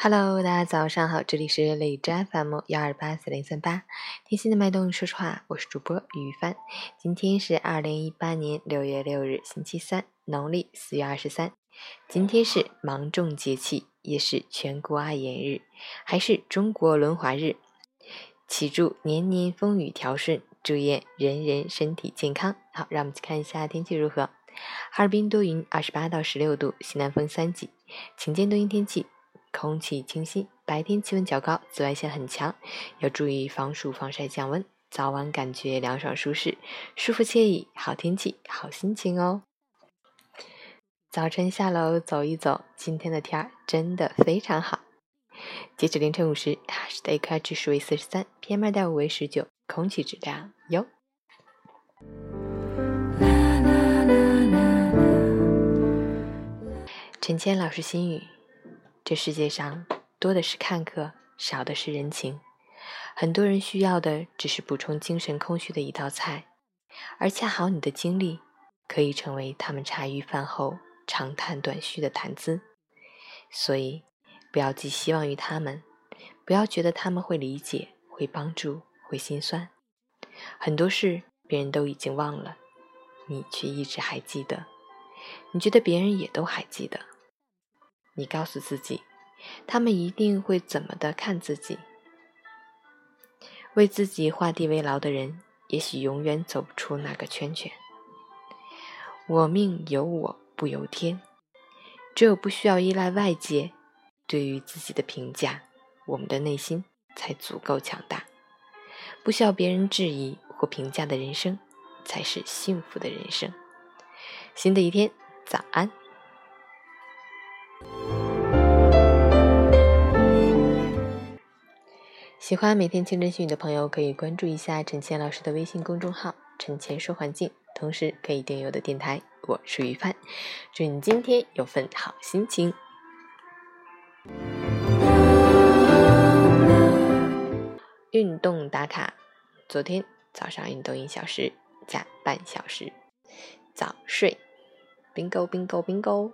Hello，大家早上好，这里是荔枝 FM 幺二八四零三八，贴心的脉动，说实话，我是主播于帆。今天是二零一八年六月六日，星期三，农历四月二十三。今天是芒种节气，也是全国爱眼日，还是中国轮滑日。祈祝年年风雨调顺，祝愿人人身体健康。好，让我们去看一下天气如何。哈尔滨多云，二十八到十六度，西南风三级，晴间多云天气。空气清新，白天气温较高，紫外线很强，要注意防暑防晒降温。早晚感觉凉爽舒适，舒服惬意，好天气，好心情哦。早晨下楼走一走，今天的天儿真的非常好。截止凌晨五时，哈市的 AQI 指数为四十三，PM 二点五为十九，空气质量优。陈谦老师心语。这世界上多的是看客，少的是人情。很多人需要的只是补充精神空虚的一道菜，而恰好你的经历可以成为他们茶余饭后长谈短叙的谈资。所以，不要寄希望于他们，不要觉得他们会理解、会帮助、会心酸。很多事别人都已经忘了，你却一直还记得。你觉得别人也都还记得。你告诉自己，他们一定会怎么的看自己？为自己画地为牢的人，也许永远走不出那个圈圈。我命由我不由天，只有不需要依赖外界对于自己的评价，我们的内心才足够强大。不需要别人质疑或评价的人生，才是幸福的人生。新的一天，早安。喜欢每天清晨训语的朋友，可以关注一下陈倩老师的微信公众号“陈倩说环境”，同时可以订阅我的电台。我是于帆，祝你今天有份好心情。运动打卡，昨天早上运动一小时加半小时，早睡，bingo bingo bingo。